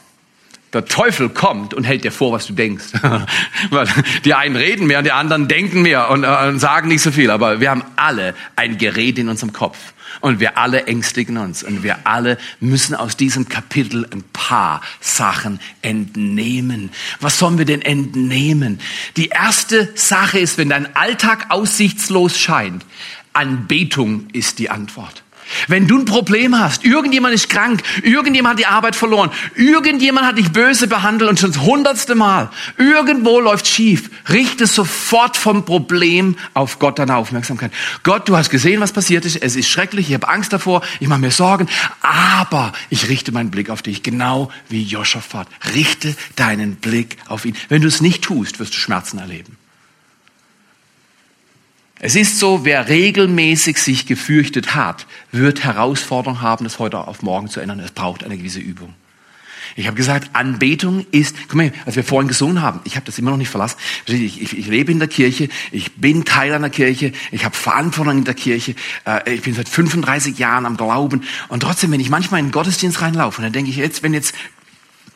der Teufel kommt und hält dir vor, was du denkst. <laughs> Weil die einen reden mehr und die anderen denken mehr und, äh, und sagen nicht so viel. Aber wir haben alle ein Gerät in unserem Kopf. Und wir alle ängstigen uns. Und wir alle müssen aus diesem Kapitel ein paar Sachen entnehmen. Was sollen wir denn entnehmen? Die erste Sache ist, wenn dein Alltag aussichtslos scheint, Anbetung ist die Antwort. Wenn du ein Problem hast, irgendjemand ist krank, irgendjemand hat die Arbeit verloren, irgendjemand hat dich böse behandelt und schon das hundertste Mal, irgendwo läuft schief, richte sofort vom Problem auf Gott deine Aufmerksamkeit. Gott, du hast gesehen, was passiert ist, es ist schrecklich, ich habe Angst davor, ich mache mir Sorgen, aber ich richte meinen Blick auf dich, genau wie Joschafat. Richte deinen Blick auf ihn. Wenn du es nicht tust, wirst du Schmerzen erleben. Es ist so, wer regelmäßig sich gefürchtet hat, wird Herausforderungen haben, das heute auf morgen zu ändern. Es braucht eine gewisse Übung. Ich habe gesagt, Anbetung ist, guck mal, als wir vorhin gesungen haben, ich habe das immer noch nicht verlassen. Ich, ich, ich, lebe in der Kirche, ich bin Teil einer Kirche, ich habe Verantwortung in der Kirche, äh, ich bin seit 35 Jahren am Glauben und trotzdem, wenn ich manchmal in den Gottesdienst reinlaufe, dann denke ich jetzt, wenn jetzt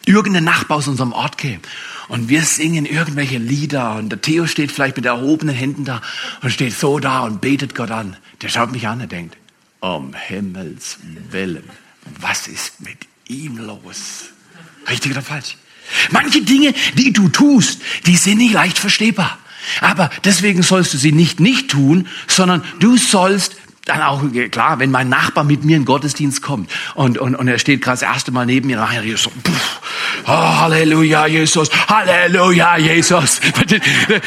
irgendein Nachbar aus unserem Ort käme und wir singen irgendwelche Lieder und der Theo steht vielleicht mit erhobenen Händen da und steht so da und betet Gott an. Der schaut mich an und denkt, um Himmels Willen, was ist mit ihm los? Richtig oder falsch? Manche Dinge, die du tust, die sind nicht leicht verstehbar. Aber deswegen sollst du sie nicht nicht tun, sondern du sollst dann auch, klar, wenn mein Nachbar mit mir in den Gottesdienst kommt und, und, und er steht gerade das erste Mal neben mir, ich so, pff, oh, Halleluja, Jesus, Halleluja, Jesus.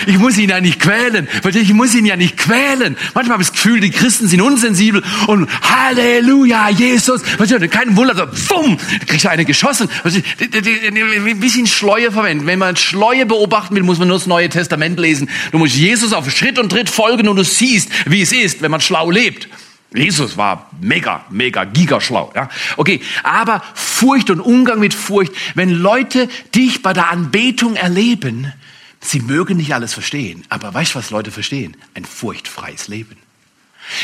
Ich muss ihn ja nicht quälen. Ich muss ihn ja nicht quälen. Manchmal habe ich das Gefühl, die Christen sind unsensibel und Halleluja, Jesus. Kein Wunder, so, bumm, da du eine geschossen. Ein bisschen Schleue verwenden. Wenn man Schleue beobachten will, muss man nur das Neue Testament lesen. Du musst Jesus auf Schritt und Tritt folgen und du siehst, wie es ist, wenn man schlau lebt. Jesus war mega, mega, gigaschlau. Ja? Okay, aber Furcht und Umgang mit Furcht, wenn Leute dich bei der Anbetung erleben, sie mögen nicht alles verstehen, aber weißt du, was Leute verstehen? Ein furchtfreies Leben.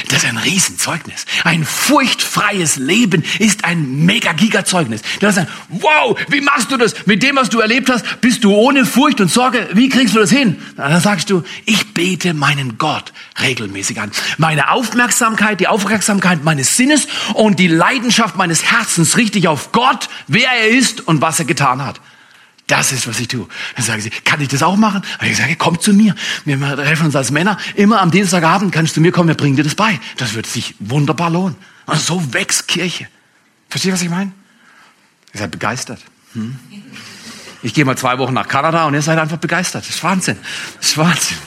Das ist ein Riesenzeugnis. Ein furchtfreies Leben ist ein mega-giga-Zeugnis. Du sagen, wow, wie machst du das? Mit dem, was du erlebt hast, bist du ohne Furcht und Sorge. Wie kriegst du das hin? dann sagst du, ich bete meinen Gott regelmäßig an. Meine Aufmerksamkeit, die Aufmerksamkeit meines Sinnes und die Leidenschaft meines Herzens richtig auf Gott, wer er ist und was er getan hat. Das ist, was ich tue. Dann sagen sie, kann ich das auch machen? Und ich sage, komm zu mir. Wir treffen uns als Männer. Immer am Dienstagabend kannst du mir kommen, wir bringen dir das bei. Das wird sich wunderbar lohnen. Und so wächst Kirche. Versteht, was ich meine? Ihr seid begeistert. Hm? Ich gehe mal zwei Wochen nach Kanada und ihr seid einfach begeistert. Das ist Wahnsinn. Das ist Wahnsinn.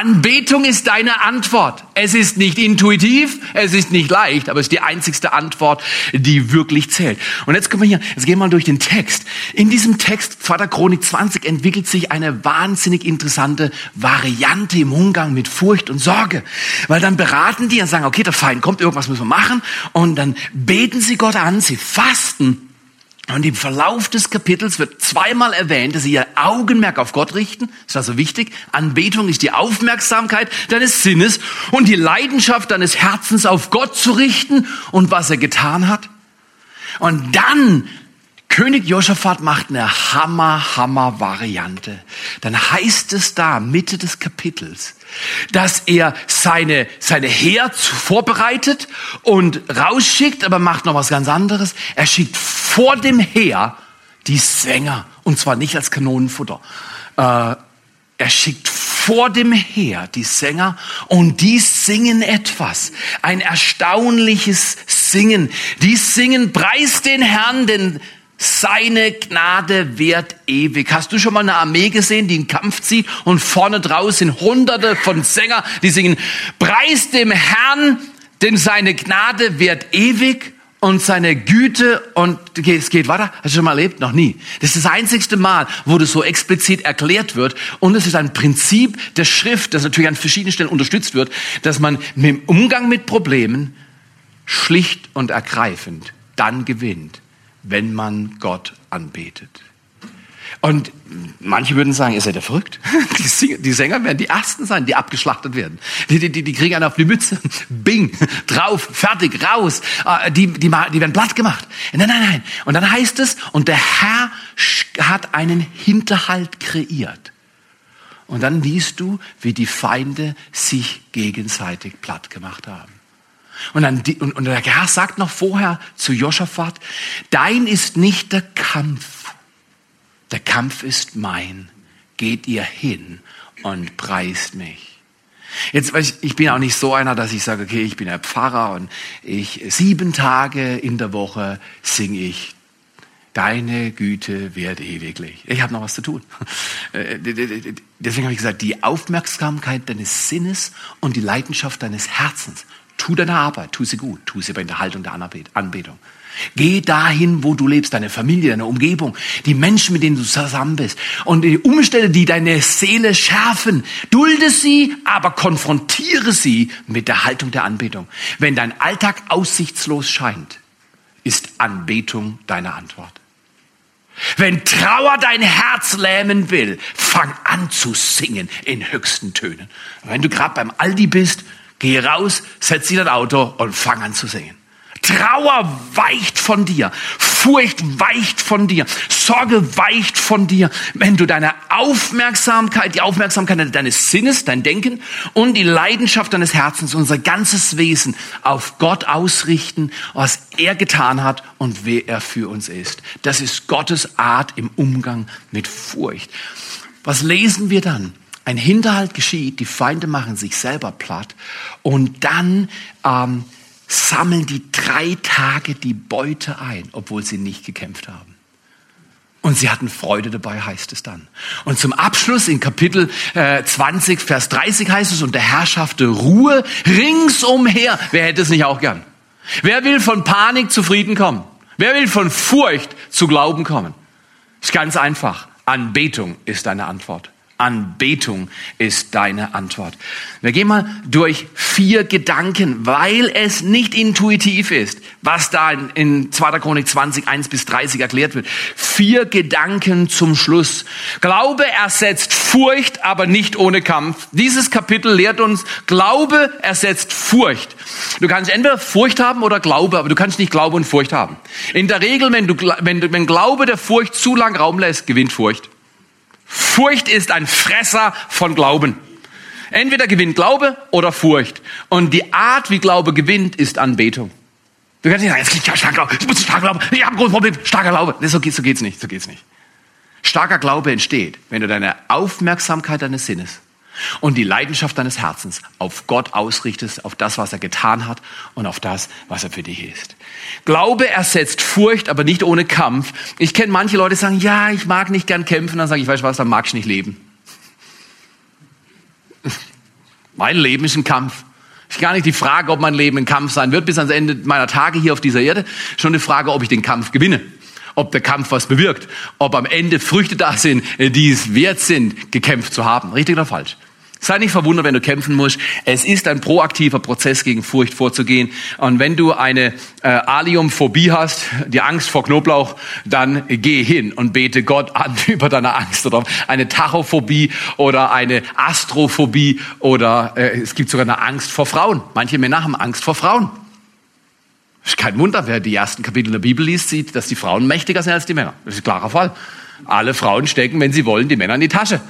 Anbetung ist deine Antwort. Es ist nicht intuitiv, es ist nicht leicht, aber es ist die einzigste Antwort, die wirklich zählt. Und jetzt kommen wir hier, jetzt gehen wir mal durch den Text. In diesem Text, 2. Chronik 20, entwickelt sich eine wahnsinnig interessante Variante im Umgang mit Furcht und Sorge. Weil dann beraten die und sagen, okay, der Feind kommt, irgendwas müssen wir machen. Und dann beten sie Gott an, sie fasten und im Verlauf des Kapitels wird zweimal erwähnt, dass sie ihr Augenmerk auf Gott richten. Das ist also wichtig. Anbetung ist die Aufmerksamkeit deines Sinnes und die Leidenschaft deines Herzens auf Gott zu richten und was er getan hat. Und dann König Josaphat macht eine Hammer, Hammer Variante. Dann heißt es da, Mitte des Kapitels, dass er seine, seine Heer vorbereitet und rausschickt, aber macht noch was ganz anderes. Er schickt vor dem Heer die Sänger, und zwar nicht als Kanonenfutter. Äh, er schickt vor dem Heer die Sänger und die singen etwas. Ein erstaunliches Singen. Die singen, preis den Herrn, denn seine Gnade währt ewig. Hast du schon mal eine Armee gesehen, die einen Kampf zieht und vorne draußen hunderte von Sänger, die singen, preis dem Herrn, denn seine Gnade währt ewig und seine Güte und es geht weiter. Hast du schon mal erlebt? Noch nie. Das ist das einzigste Mal, wo das so explizit erklärt wird. Und es ist ein Prinzip der Schrift, das natürlich an verschiedenen Stellen unterstützt wird, dass man im Umgang mit Problemen schlicht und ergreifend dann gewinnt, wenn man Gott anbetet. Und manche würden sagen, ihr seid ja verrückt. <laughs> Die, Sänger werden die Ersten sein, die abgeschlachtet werden. Die, die, die kriegen einen auf die Mütze. <laughs> Bing, drauf, fertig, raus. Äh, die, die, die werden platt gemacht. Nein, nein, nein. Und dann heißt es, und der Herr hat einen Hinterhalt kreiert. Und dann liest du, wie die Feinde sich gegenseitig platt gemacht haben. Und, dann, und, und der Herr sagt noch vorher zu Josaphat, dein ist nicht der Kampf, der Kampf ist mein. Geht ihr hin und preist mich. Jetzt, ich bin auch nicht so einer, dass ich sage, okay, ich bin ein Pfarrer und ich sieben Tage in der Woche singe ich Deine Güte wird ewiglich. Ich habe noch was zu tun. <laughs> Äh, deswegen habe ich gesagt, die Aufmerksamkeit deines Sinnes und die Leidenschaft deines Herzens. Tu deine Arbeit, tu sie gut, tu sie bei der Haltung der Anbetung. Geh dahin, wo du lebst, deine Familie, deine Umgebung, die Menschen, mit denen du zusammen bist. Und die Umstände, die deine Seele schärfen, dulde sie, aber konfrontiere sie mit der Haltung der Anbetung. Wenn dein Alltag aussichtslos scheint, ist Anbetung deine Antwort. Wenn Trauer dein Herz lähmen will, fang an zu singen in höchsten Tönen. wenn du gerade beim Aldi bist, geh raus, setz dich in dein Auto und fang an zu singen. Trauer weicht von dir. Furcht weicht von dir. Sorge weicht von dir. Wenn du deine Aufmerksamkeit, die Aufmerksamkeit deines Sinnes, dein Denken und die Leidenschaft deines Herzens, unser ganzes Wesen auf Gott ausrichten, was er getan hat und wer er für uns ist. Das ist Gottes Art im Umgang mit Furcht. Was lesen wir dann? Ein Hinterhalt geschieht, die Feinde machen sich selber platt und dann ähm, sammeln die drei Tage die Beute ein, obwohl sie nicht gekämpft haben. Und sie hatten Freude dabei, heißt es dann. Und zum Abschluss in Kapitel äh, 20, Vers 30 heißt es, und der Herr schaffte Ruhe ringsumher. Wer hätte es nicht auch gern? Wer will von Panik zu Frieden kommen? Wer will von Furcht zu Glauben kommen? Ist ganz einfach. Anbetung ist eine Antwort. Anbetung ist deine Antwort. Wir gehen mal durch vier Gedanken, weil es nicht intuitiv ist, was da in 2. Chronik 20, 1 bis 30 erklärt wird. Vier Gedanken zum Schluss. Glaube ersetzt Furcht, aber nicht ohne Kampf. Dieses Kapitel lehrt uns, Glaube ersetzt Furcht. Du kannst entweder Furcht haben oder Glaube, aber du kannst nicht Glaube und Furcht haben. In der Regel, wenn, du, wenn, wenn Glaube der Furcht zu lang Raum lässt, gewinnt Furcht. Furcht ist ein Fresser von Glauben. Entweder gewinnt Glaube oder Furcht. Und die Art, wie Glaube gewinnt, ist Anbetung. Du kannst nicht sagen, es gibt ja starker Glaube, ich muss stark glauben, ich habe ein großes Problem, starker Glaube. Nee, so, geht, so geht's nicht, so geht's nicht. Starker Glaube entsteht, wenn du deine Aufmerksamkeit deines Sinnes und die Leidenschaft deines Herzens auf Gott ausrichtest, auf das, was er getan hat und auf das, was er für dich ist. Glaube ersetzt Furcht, aber nicht ohne Kampf. Ich kenne manche Leute, die sagen, ja, ich mag nicht gern kämpfen. Dann sage ich, weißt du was, dann mag ich nicht leben. <laughs> mein Leben ist ein Kampf. Ist gar nicht die Frage, ob mein Leben ein Kampf sein wird bis ans Ende meiner Tage hier auf dieser Erde. Schon eine Frage, ob ich den Kampf gewinne ob der Kampf was bewirkt, ob am Ende Früchte da sind, die es wert sind, gekämpft zu haben. Richtig oder falsch? Sei nicht verwundert, wenn du kämpfen musst. Es ist ein proaktiver Prozess, gegen Furcht vorzugehen. Und wenn du eine äh, Aliumphobie hast, die Angst vor Knoblauch, dann geh hin und bete Gott an <laughs> über deine Angst. Oder eine Tachophobie oder eine Astrophobie oder äh, es gibt sogar eine Angst vor Frauen. Manche Männer haben Angst vor Frauen. Ist kein Wunder, wer die ersten Kapitel der Bibel liest, sieht, dass die Frauen mächtiger sind als die Männer. Das ist ein klarer Fall. Alle Frauen stecken, wenn sie wollen, die Männer in die Tasche.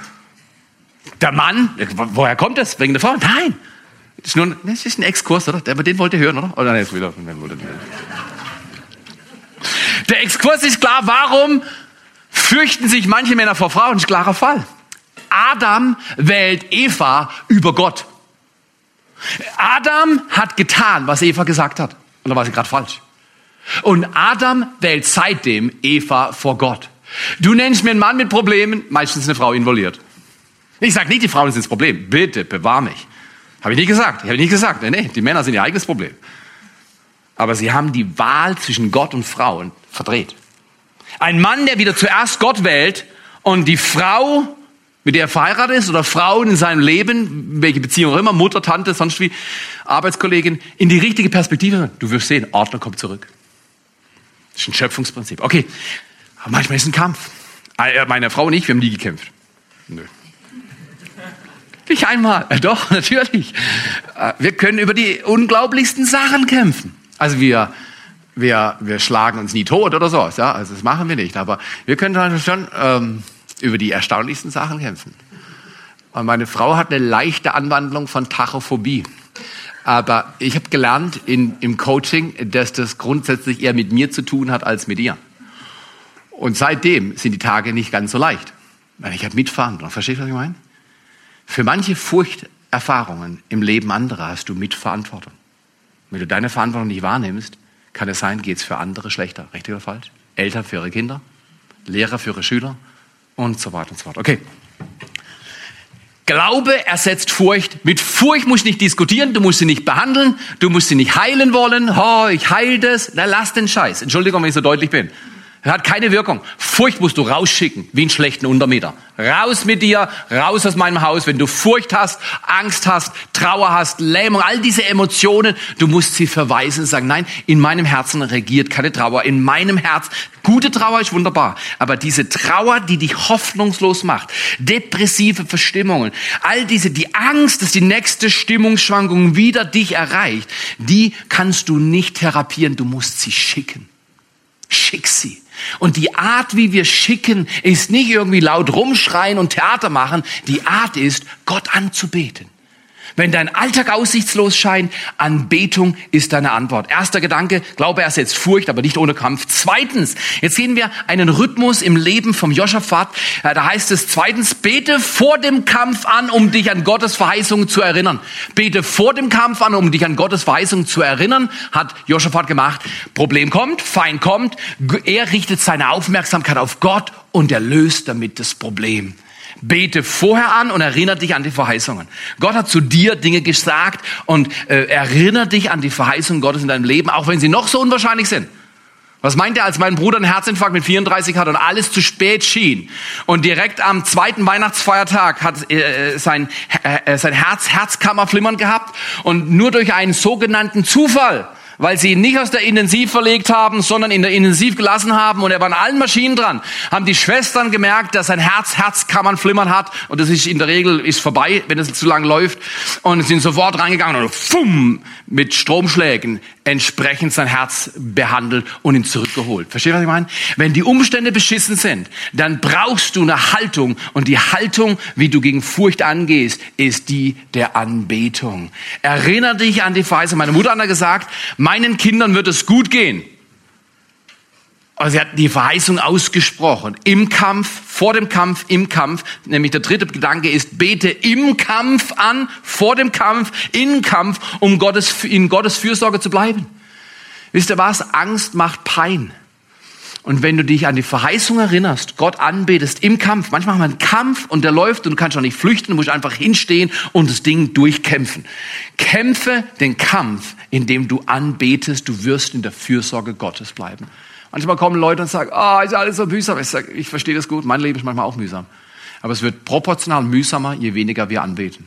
Der Mann, woher kommt das? Wegen der Frau? Nein. Das ist, nur ein, das ist ein Exkurs, oder? Aber den wollt ihr hören, oder? Oder nein, jetzt wieder. Der Exkurs ist klar, warum fürchten sich manche Männer vor Frauen? Das ist ein klarer Fall. Adam wählt Eva über Gott. Adam hat getan, was Eva gesagt hat. Und da war sie gerade falsch. Und Adam wählt seitdem Eva vor Gott. Du nennst mir einen Mann mit Problemen, meistens eine Frau involviert. Ich sage nicht, die Frauen sind das Problem. Bitte, bewahr mich. Habe ich nicht gesagt. Ich nicht gesagt. Nee, nee, die Männer sind ihr eigenes Problem. Aber sie haben die Wahl zwischen Gott und Frauen verdreht. Ein Mann, der wieder zuerst Gott wählt und die Frau, mit der er verheiratet ist oder Frauen in seinem Leben, welche Beziehung auch immer, Mutter, Tante, sonst wie, Arbeitskollegin, in die richtige Perspektive. Du wirst sehen, Ordnung kommt zurück. Das ist ein Schöpfungsprinzip. Okay, aber manchmal ist ein Kampf. Äh, meine Frau und ich, wir haben nie gekämpft. Nö. Nicht einmal. <laughs> Doch, natürlich. Äh, wir können über die unglaublichsten Sachen kämpfen. Also wir, wir, wir schlagen uns nie tot oder so. Ja? Also das machen wir nicht. Aber wir können schon ähm, über die erstaunlichsten Sachen kämpfen. Und meine Frau hat eine leichte Anwandlung von Tachophobie. Aber ich habe gelernt in, im Coaching, dass das grundsätzlich eher mit mir zu tun hat als mit ihr. Und seitdem sind die Tage nicht ganz so leicht. Ich habe mitfahren. Verstehst du, was ich meine? Für manche Furchterfahrungen im Leben anderer hast du Mitverantwortung. Wenn du deine Verantwortung nicht wahrnimmst, kann es sein, geht es für andere schlechter. Richtig oder falsch? Eltern für ihre Kinder, Lehrer für ihre Schüler und so weiter und so fort. Okay. Glaube ersetzt Furcht. Mit Furcht musst du nicht diskutieren, du musst sie nicht behandeln, du musst sie nicht heilen wollen. Oh, ich heile das. Na, lass den Scheiß. Entschuldigung, wenn ich so deutlich bin. Das hat keine Wirkung. Furcht musst du rausschicken, wie einen schlechten Untermieter. Raus mit dir, raus aus meinem Haus. Wenn du Furcht hast, Angst hast, Trauer hast, Lähmung, all diese Emotionen, du musst sie verweisen und sagen, nein, in meinem Herzen regiert keine Trauer. In meinem Herz, gute Trauer ist wunderbar. Aber diese Trauer, die dich hoffnungslos macht, depressive Verstimmungen, all diese, die Angst, dass die nächste Stimmungsschwankung wieder dich erreicht, die kannst du nicht therapieren. Du musst sie schicken. Schick sie. Und die Art, wie wir schicken, ist nicht irgendwie laut rumschreien und Theater machen. Die Art ist, Gott anzubeten. Wenn dein Alltag aussichtslos scheint, Anbetung ist deine Antwort. Erster Gedanke, Glaube ersetzt Furcht, aber nicht ohne Kampf. Zweitens, jetzt sehen wir einen Rhythmus im Leben vom Joschafat. Da heißt es zweitens, bete vor dem Kampf an, um dich an Gottes Verheißung zu erinnern. Bete vor dem Kampf an, um dich an Gottes Verheißung zu erinnern, hat Joschafat gemacht. Problem kommt, Feind kommt, er richtet seine Aufmerksamkeit auf Gott und er löst damit das Problem. Bete vorher an und erinnere dich an die Verheißungen. Gott hat zu dir Dinge gesagt und äh, erinnere dich an die Verheißungen Gottes in deinem Leben, auch wenn sie noch so unwahrscheinlich sind. Was meint er, als mein Bruder einen Herzinfarkt mit 34 hat und alles zu spät schien und direkt am zweiten Weihnachtsfeiertag hat äh, sein, äh, sein Herz Herzkammer flimmern gehabt und nur durch einen sogenannten Zufall weil sie ihn nicht aus der Intensiv verlegt haben, sondern in der Intensiv gelassen haben und er war an allen Maschinen dran, haben die Schwestern gemerkt, dass sein Herz Herzkammern flimmern hat und das ist in der Regel ist vorbei, wenn es zu lang läuft und sind sofort reingegangen und fumm, mit Stromschlägen entsprechend sein Herz behandelt und ihn zurückgeholt. Versteht, was ich meine? Wenn die Umstände beschissen sind, dann brauchst du eine Haltung und die Haltung, wie du gegen Furcht angehst, ist die der Anbetung. Erinner dich an die Verheißung. Meine Mutter hat gesagt, meinen Kindern wird es gut gehen. Also sie hat die Verheißung ausgesprochen. Im Kampf, vor dem Kampf, im Kampf. Nämlich der dritte Gedanke ist, bete im Kampf an, vor dem Kampf, in Kampf, um Gottes, in Gottes Fürsorge zu bleiben. Wisst ihr was? Angst macht Pein. Und wenn du dich an die Verheißung erinnerst, Gott anbetest im Kampf, manchmal haben wir einen Kampf und der läuft und du kannst auch nicht flüchten, du musst einfach hinstehen und das Ding durchkämpfen. Kämpfe den Kampf, indem du anbetest, du wirst in der Fürsorge Gottes bleiben. Manchmal kommen Leute und sagen, ah, oh, ist alles so mühsam. Ich sage, ich verstehe das gut, mein Leben ist manchmal auch mühsam. Aber es wird proportional mühsamer, je weniger wir anbeten.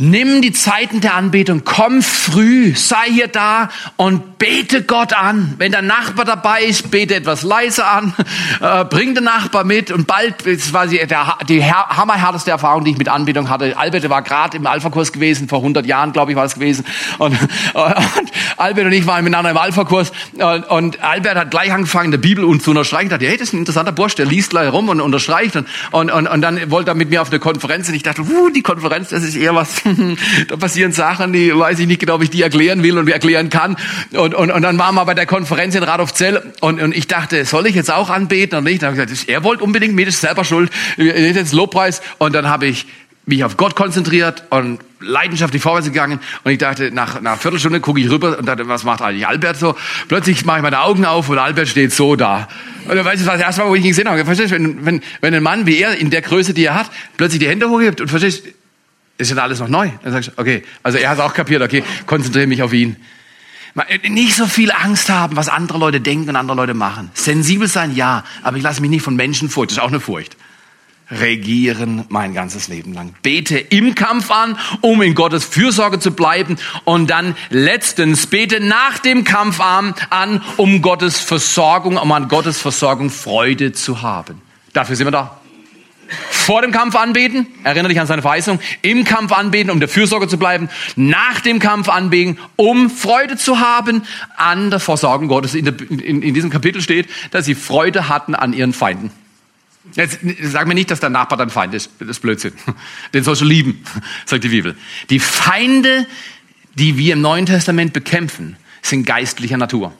Nimm die Zeiten der Anbetung, komm früh, sei hier da und bete Gott an. Wenn der Nachbar dabei ist, bete etwas leiser an, <laughs> äh, bring den Nachbar mit und bald, das war die, der, die hammerhärteste Erfahrung, die ich mit Anbetung hatte. Albert war gerade im Alpha-Kurs gewesen, vor 100 Jahren, glaube ich, war es gewesen. Und, <laughs> und, Albert und ich waren miteinander im Alpha-Kurs und, und, Albert hat gleich angefangen, der Bibel und zu unterstreichen. Ich dachte, hey, das ist ein interessanter Bursch, der liest gleich rum und unterstreicht und, und, und, und dann wollte er mit mir auf eine Konferenz und ich dachte, uh, die Konferenz, das ist eher was da passieren Sachen, die weiß ich nicht genau, ob ich die erklären will und erklären kann. Und, und, und dann waren wir bei der Konferenz in Radolfzell und, und ich dachte, soll ich jetzt auch anbeten oder nicht? Dann habe ich gesagt, er wollte unbedingt mit, ist selber schuld, jetzt Lobpreis. Und dann habe ich mich auf Gott konzentriert und leidenschaftlich vorwärts gegangen und ich dachte, nach, einer Viertelstunde gucke ich rüber und dachte, was macht eigentlich Albert so? Plötzlich mache ich meine Augen auf und Albert steht so da. Und dann weißt du, was das erste Mal, wo ich ihn gesehen habe, verstehst du, wenn, wenn, wenn ein Mann wie er in der Größe, die er hat, plötzlich die Hände hochhebt und verstehst, ist ja alles noch neu. Dann sagst du, okay, also er hat auch kapiert, okay, konzentriere mich auf ihn. Nicht so viel Angst haben, was andere Leute denken und andere Leute machen. Sensibel sein, ja, aber ich lasse mich nicht von Menschen furcht. Das ist auch eine Furcht. Regieren mein ganzes Leben lang. Bete im Kampf an, um in Gottes Fürsorge zu bleiben. Und dann letztens bete nach dem Kampf an, um Gottes Versorgung, um an Gottes Versorgung Freude zu haben. Dafür sind wir da. Vor dem Kampf anbeten, erinnere dich an seine Verheißung, im Kampf anbeten, um der Fürsorge zu bleiben, nach dem Kampf anbeten, um Freude zu haben an der Versorgung Gottes. In, der, in, in diesem Kapitel steht, dass sie Freude hatten an ihren Feinden. Jetzt sag mir nicht, dass der Nachbar dein Feind ist. Das ist Blödsinn. Den sollst du lieben, sagt die Bibel. Die Feinde, die wir im Neuen Testament bekämpfen, sind geistlicher Natur.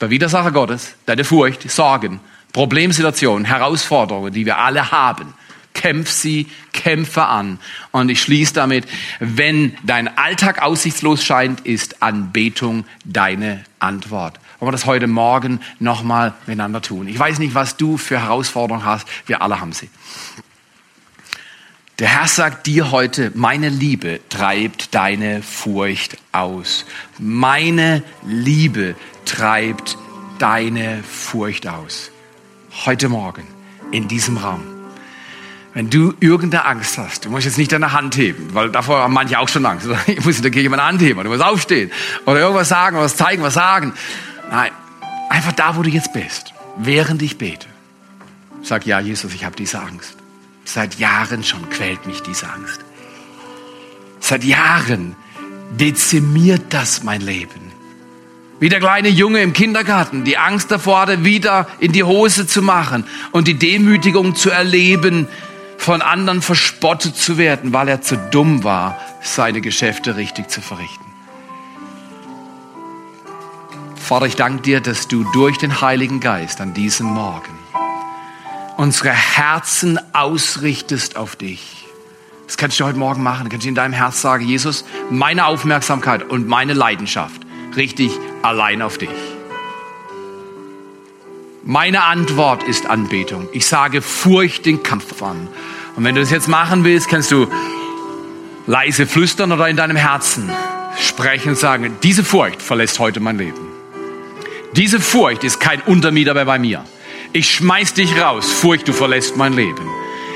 Der Widersacher Gottes, deine Furcht, Sorgen, Problemsituationen, Herausforderungen, die wir alle haben, kämpf sie, kämpfe an. Und ich schließe damit, wenn dein Alltag aussichtslos scheint, ist Anbetung deine Antwort. Wollen wir das heute Morgen nochmal miteinander tun? Ich weiß nicht, was du für Herausforderungen hast. Wir alle haben sie. Der Herr sagt dir heute, meine Liebe treibt deine Furcht aus. Meine Liebe treibt deine Furcht aus. Heute Morgen in diesem Raum. Wenn du irgendeine Angst hast, du musst jetzt nicht deine Hand heben, weil davor haben manche auch schon Angst. <laughs> Ich muss Kirche meine Hand heben, du musst aufstehen oder irgendwas sagen, was zeigen, was sagen. Nein, einfach da, wo du jetzt bist, während ich bete. Sag, ja, Jesus, ich habe diese Angst. Seit Jahren schon quält mich diese Angst. Seit Jahren dezimiert das mein Leben. Wie der kleine Junge im Kindergarten, die Angst davor hatte, wieder in die Hose zu machen und die Demütigung zu erleben, von anderen verspottet zu werden, weil er zu dumm war, seine Geschäfte richtig zu verrichten. Vater, ich danke dir, dass du durch den Heiligen Geist an diesem Morgen unsere Herzen ausrichtest auf dich. Das kannst du heute Morgen machen. Du kannst in deinem Herz sagen, Jesus, meine Aufmerksamkeit und meine Leidenschaft richte ich allein auf dich. Meine Antwort ist Anbetung. Ich sage Furcht den Kampf an. Und wenn du das jetzt machen willst, kannst du leise flüstern oder in deinem Herzen sprechen und sagen, diese Furcht verlässt heute mein Leben. Diese Furcht ist kein Untermieter mehr bei mir. Ich schmeiß dich raus. Furcht, du verlässt mein Leben.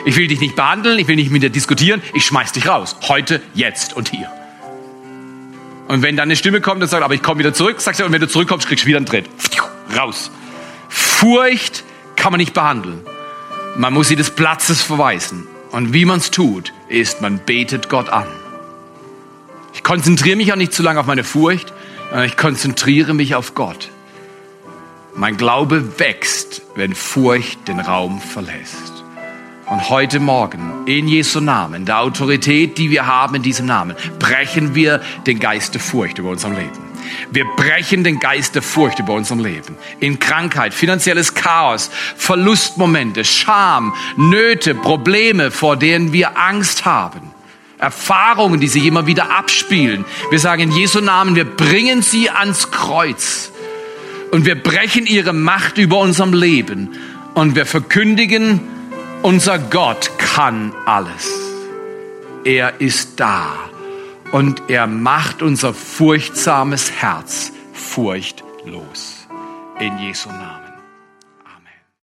Ich will dich nicht behandeln, ich will nicht mit dir diskutieren, ich schmeiß dich raus. Heute, jetzt und hier. Und wenn dann eine Stimme kommt und sagt, aber ich komme wieder zurück, sagst du, und wenn du zurückkommst, kriegst du wieder einen Tritt. Raus. Furcht kann man nicht behandeln. Man muss sie des Platzes verweisen. Und wie man es tut, ist, man betet Gott an. Ich konzentriere mich auch nicht zu lange auf meine Furcht, sondern ich konzentriere mich auf Gott. Mein Glaube wächst, wenn Furcht den Raum verlässt. Und heute Morgen, in Jesu Namen, der Autorität, die wir haben in diesem Namen, brechen wir den Geist der Furcht über unserem Leben. Wir brechen den Geist der Furcht über unserem Leben. In Krankheit, finanzielles Chaos, Verlustmomente, Scham, Nöte, Probleme, vor denen wir Angst haben. Erfahrungen, die sich immer wieder abspielen. Wir sagen in Jesu Namen, wir bringen sie ans Kreuz. Und wir brechen ihre Macht über unserem Leben. Und wir verkündigen, unser Gott kann alles. Er ist da und er macht unser furchtsames Herz furchtlos. In Jesu Namen.